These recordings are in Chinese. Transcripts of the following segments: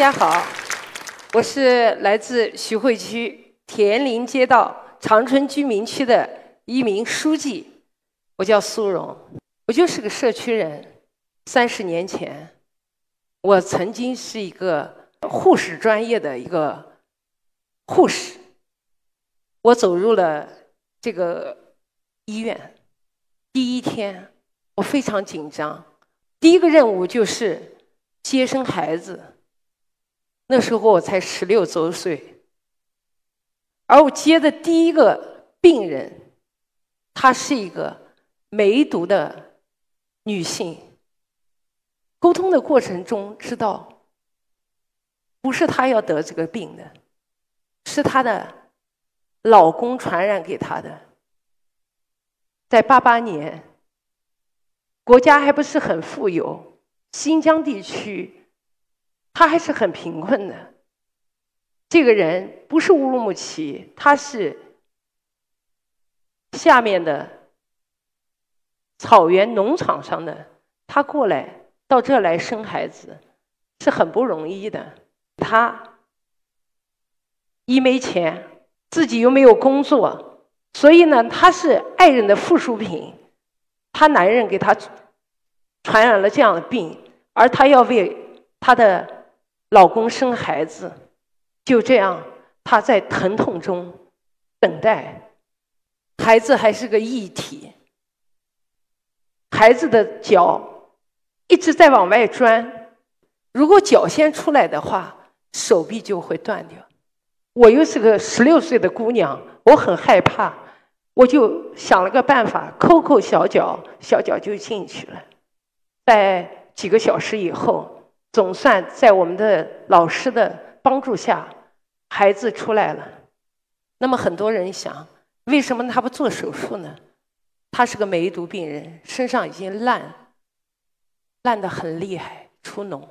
大家好，我是来自徐汇区田林街道长春居民区的一名书记，我叫苏荣，我就是个社区人。三十年前，我曾经是一个护士专业的一个护士，我走入了这个医院，第一天我非常紧张，第一个任务就是接生孩子。那时候我才十六周岁，而我接的第一个病人，她是一个梅毒的女性。沟通的过程中知道，不是她要得这个病的，是她的老公传染给她的。在八八年，国家还不是很富有，新疆地区。他还是很贫困的。这个人不是乌鲁木齐，他是下面的草原农场上的。他过来到这来生孩子是很不容易的。他一没钱，自己又没有工作，所以呢，他是爱人的附属品。他男人给他传染了这样的病，而他要为他的。老公生孩子，就这样，她在疼痛中等待。孩子还是个异体，孩子的脚一直在往外钻，如果脚先出来的话，手臂就会断掉。我又是个十六岁的姑娘，我很害怕，我就想了个办法，抠抠小脚，小脚就进去了。在几个小时以后。总算在我们的老师的帮助下，孩子出来了。那么很多人想，为什么他不做手术呢？他是个梅毒病人，身上已经烂，烂得很厉害，出脓。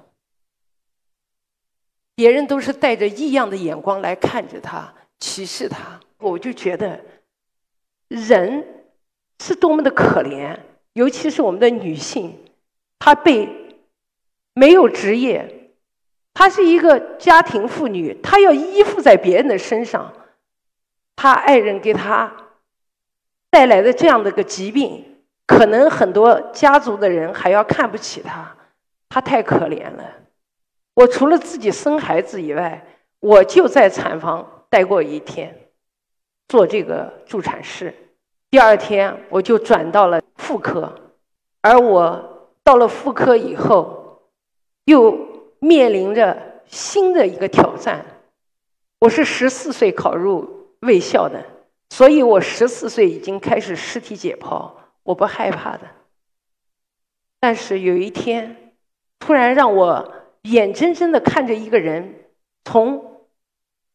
别人都是带着异样的眼光来看着他，歧视他。我就觉得，人是多么的可怜，尤其是我们的女性，她被。没有职业，她是一个家庭妇女，她要依附在别人的身上。她爱人给她带来的这样的个疾病，可能很多家族的人还要看不起她，她太可怜了。我除了自己生孩子以外，我就在产房待过一天，做这个助产士。第二天我就转到了妇科，而我到了妇科以后。又面临着新的一个挑战。我是十四岁考入卫校的，所以我十四岁已经开始尸体解剖，我不害怕的。但是有一天，突然让我眼睁睁的看着一个人从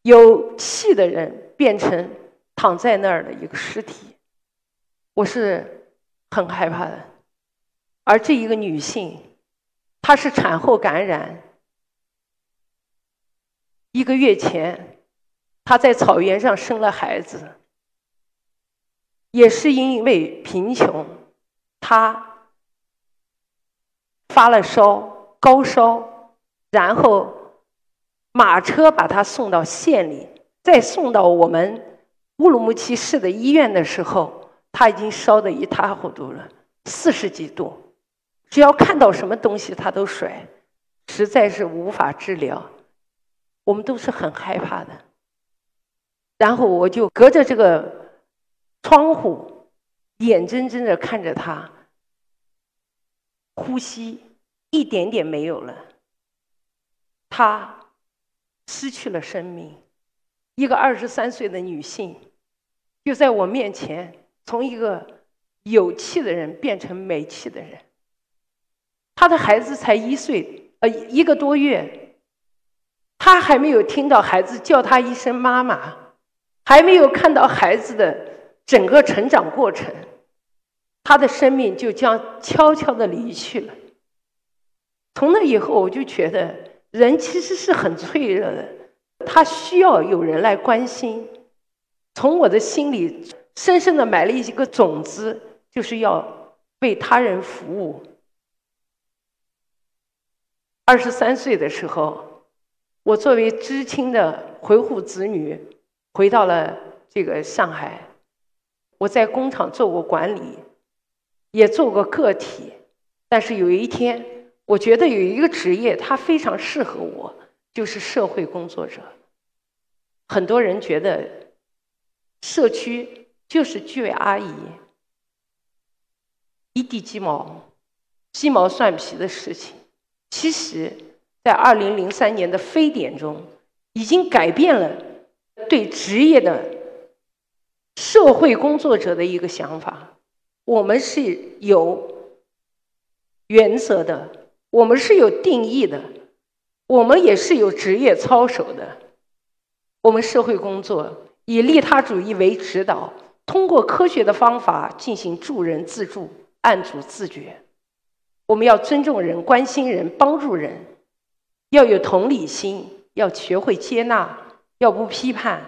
有气的人变成躺在那儿的一个尸体，我是很害怕的。而这一个女性。她是产后感染，一个月前，她在草原上生了孩子，也是因为贫穷，她发了烧，高烧，然后马车把她送到县里，再送到我们乌鲁木齐市的医院的时候，她已经烧得一塌糊涂了，四十几度。只要看到什么东西，他都甩，实在是无法治疗。我们都是很害怕的。然后我就隔着这个窗户，眼睁睁的看着他呼吸一点点没有了，他失去了生命。一个二十三岁的女性，就在我面前，从一个有气的人变成没气的人。他的孩子才一岁，呃，一个多月，他还没有听到孩子叫他一声妈妈，还没有看到孩子的整个成长过程，他的生命就将悄悄的离去了。从那以后，我就觉得人其实是很脆弱的，他需要有人来关心。从我的心里深深的埋了一个种子，就是要为他人服务。二十三岁的时候，我作为知青的回沪子女，回到了这个上海。我在工厂做过管理，也做过个体，但是有一天，我觉得有一个职业它非常适合我，就是社会工作者。很多人觉得社区就是居委阿姨，一地鸡毛、鸡毛蒜皮的事情。其实，在二零零三年的非典中，已经改变了对职业的社会工作者的一个想法。我们是有原则的，我们是有定义的，我们也是有职业操守的。我们社会工作以利他主义为指导，通过科学的方法进行助人自助、案主自觉。我们要尊重人、关心人、帮助人，要有同理心，要学会接纳，要不批判。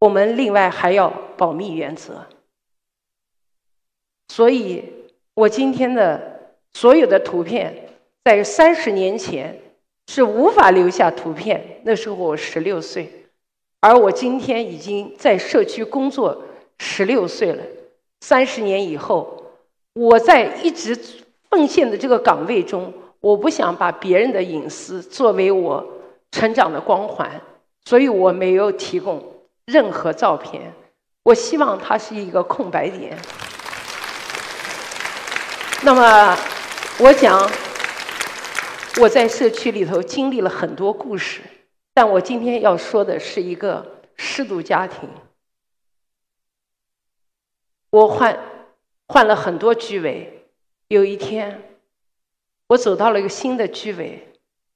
我们另外还要保密原则。所以，我今天的所有的图片，在三十年前是无法留下图片。那时候我十六岁，而我今天已经在社区工作十六岁了。三十年以后，我在一直。奉献的这个岗位中，我不想把别人的隐私作为我成长的光环，所以我没有提供任何照片。我希望它是一个空白点。那么，我讲我在社区里头经历了很多故事，但我今天要说的是一个失独家庭。我换换了很多居委。有一天，我走到了一个新的居委，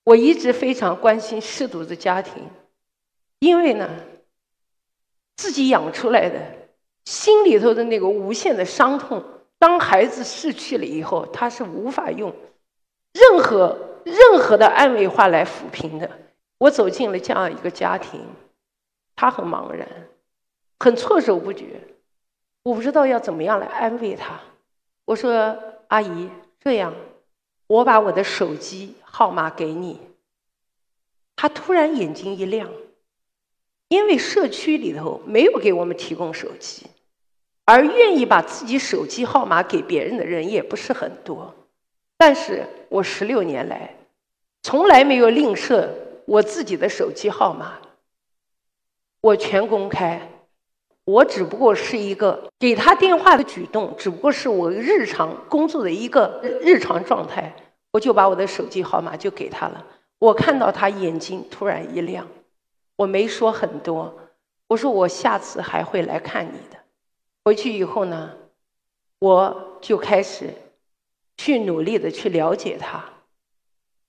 我一直非常关心失独的家庭，因为呢，自己养出来的，心里头的那个无限的伤痛，当孩子逝去了以后，他是无法用任何任何的安慰话来抚平的。我走进了这样一个家庭，他很茫然，很措手不及，我不知道要怎么样来安慰他。我说。阿姨，这样，我把我的手机号码给你。他突然眼睛一亮，因为社区里头没有给我们提供手机，而愿意把自己手机号码给别人的人也不是很多。但是我十六年来，从来没有吝啬我自己的手机号码，我全公开。我只不过是一个给他电话的举动，只不过是我日常工作的一个日常状态。我就把我的手机号码就给他了。我看到他眼睛突然一亮，我没说很多，我说我下次还会来看你的。回去以后呢，我就开始去努力的去了解他。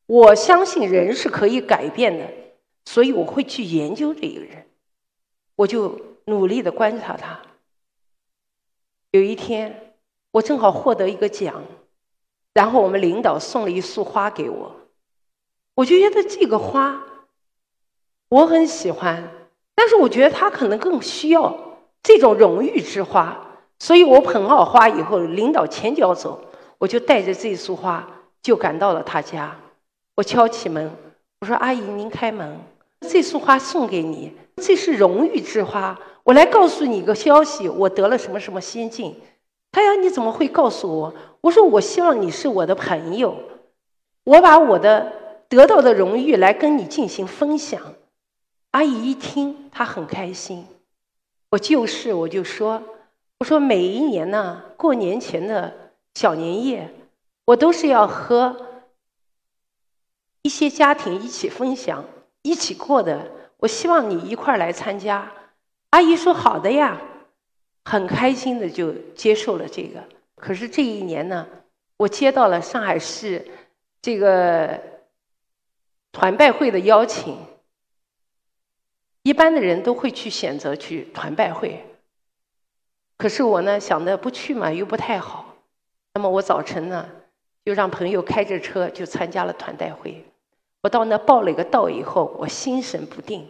我相信人是可以改变的，所以我会去研究这个人，我就。努力的观察他。有一天，我正好获得一个奖，然后我们领导送了一束花给我，我就觉得这个花我很喜欢，但是我觉得他可能更需要这种荣誉之花，所以我捧好花以后，领导前脚走，我就带着这束花就赶到了他家。我敲起门，我说：“阿姨，您开门，这束花送给你，这是荣誉之花。”我来告诉你一个消息，我得了什么什么先进。他呀，你怎么会告诉我？我说我希望你是我的朋友，我把我的得到的荣誉来跟你进行分享。阿姨一听，她很开心。我就是，我就说，我说每一年呢，过年前的小年夜，我都是要和一些家庭一起分享、一起过的。我希望你一块儿来参加。阿姨说：“好的呀，很开心的就接受了这个。可是这一年呢，我接到了上海市这个团拜会的邀请。一般的人都会去选择去团拜会，可是我呢想的不去嘛又不太好。那么我早晨呢就让朋友开着车就参加了团拜会。我到那报了一个到以后，我心神不定。”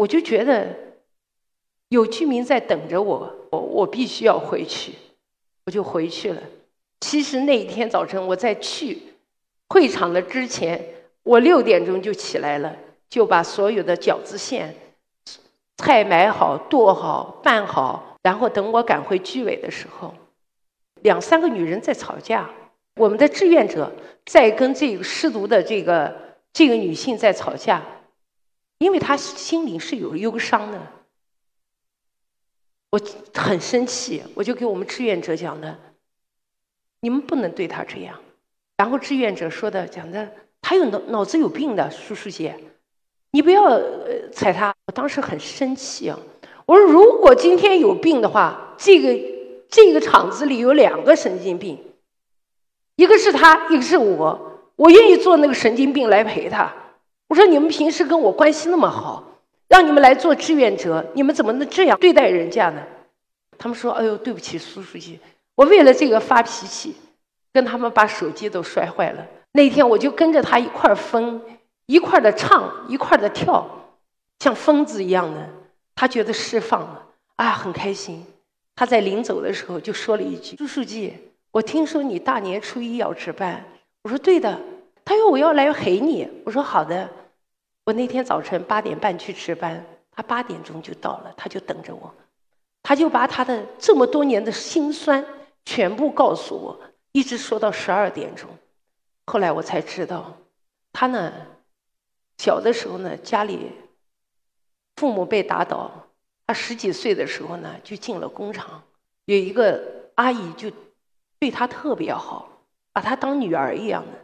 我就觉得有居民在等着我，我我必须要回去，我就回去了。其实那一天早晨我在去会场的之前，我六点钟就起来了，就把所有的饺子馅、菜买好、剁好、拌好，然后等我赶回居委的时候，两三个女人在吵架，我们的志愿者在跟这个失独的这个这个女性在吵架，因为他心里是有忧伤的。我很生气，我就给我们志愿者讲的，你们不能对他这样。然后志愿者说的讲的，他有脑脑子有病的，叔叔姐，你不要踩他。我当时很生气啊，我说如果今天有病的话，这个这个厂子里有两个神经病，一个是他，一个是我，我愿意做那个神经病来陪他。我说你们平时跟我关系那么好。让你们来做志愿者，你们怎么能这样对待人家呢？他们说：“哎呦，对不起，苏书记，我为了这个发脾气，跟他们把手机都摔坏了。那天我就跟着他一块儿疯，一块儿的唱，一块儿的跳，像疯子一样的。他觉得释放了，啊，很开心。他在临走的时候就说了一句：‘朱书记，我听说你大年初一要值班。’我说：‘对的。’他说：‘我要来陪你。’我说：‘好的。’我那天早晨八点半去值班，他八点钟就到了，他就等着我，他就把他的这么多年的辛酸全部告诉我，一直说到十二点钟。后来我才知道，他呢，小的时候呢，家里父母被打倒，他十几岁的时候呢，就进了工厂，有一个阿姨就对他特别好，把他当女儿一样的。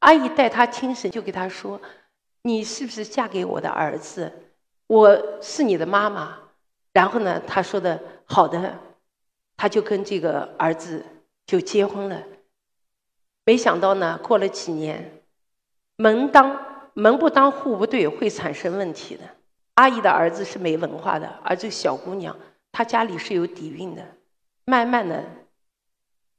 阿姨带他亲生，就给他说。你是不是嫁给我的儿子？我是你的妈妈。然后呢，他说的好的，他就跟这个儿子就结婚了。没想到呢，过了几年，门当门不当户不对会产生问题的。阿姨的儿子是没文化的，而这个小姑娘她家里是有底蕴的。慢慢的，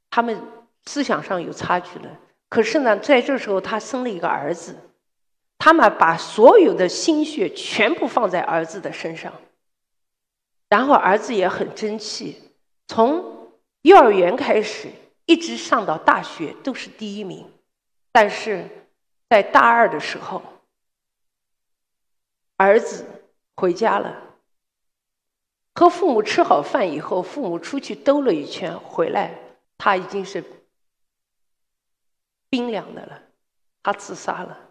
他们思想上有差距了。可是呢，在这时候，她生了一个儿子。他们把所有的心血全部放在儿子的身上，然后儿子也很争气，从幼儿园开始一直上到大学都是第一名，但是在大二的时候，儿子回家了，和父母吃好饭以后，父母出去兜了一圈回来，他已经是冰凉的了，他自杀了。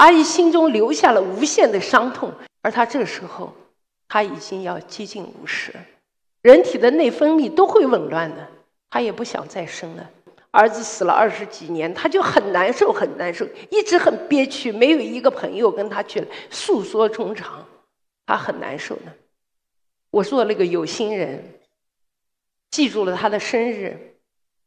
阿姨心中留下了无限的伤痛，而她这时候，她已经要接近五十，人体的内分泌都会紊乱的，她也不想再生了。儿子死了二十几年，她就很难受，很难受，一直很憋屈，没有一个朋友跟她去诉说衷肠，她很难受的。我做了个有心人，记住了他的生日，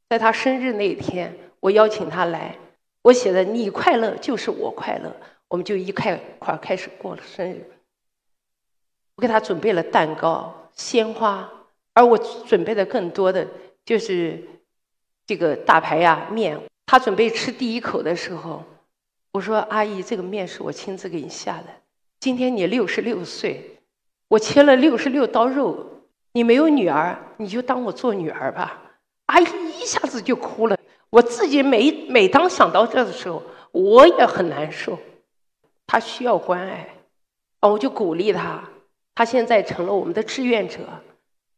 在他生日那一天，我邀请他来。我写的“你快乐就是我快乐”，我们就一块块开始过了生日。我给他准备了蛋糕、鲜花，而我准备的更多的就是这个大排呀面。他准备吃第一口的时候，我说：“阿姨，这个面是我亲自给你下的。今天你六十六岁，我切了六十六刀肉。你没有女儿，你就当我做女儿吧。”阿姨一下子就哭了。我自己每每当想到这的时候，我也很难受。他需要关爱，啊，我就鼓励他。他现在成了我们的志愿者，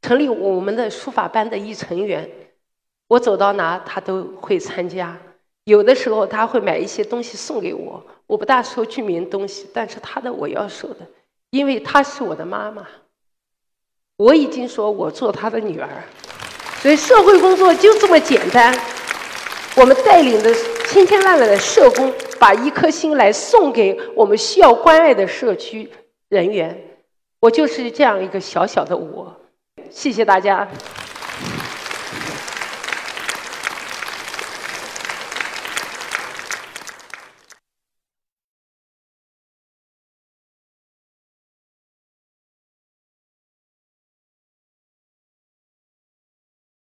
成立我们的书法班的一成员。我走到哪，他都会参加。有的时候他会买一些东西送给我，我不大收居民东西，但是他的我要收的，因为他是我的妈妈。我已经说我做他的女儿，所以社会工作就这么简单。我们带领的千千万万的社工，把一颗心来送给我们需要关爱的社区人员。我就是这样一个小小的我，谢谢大家。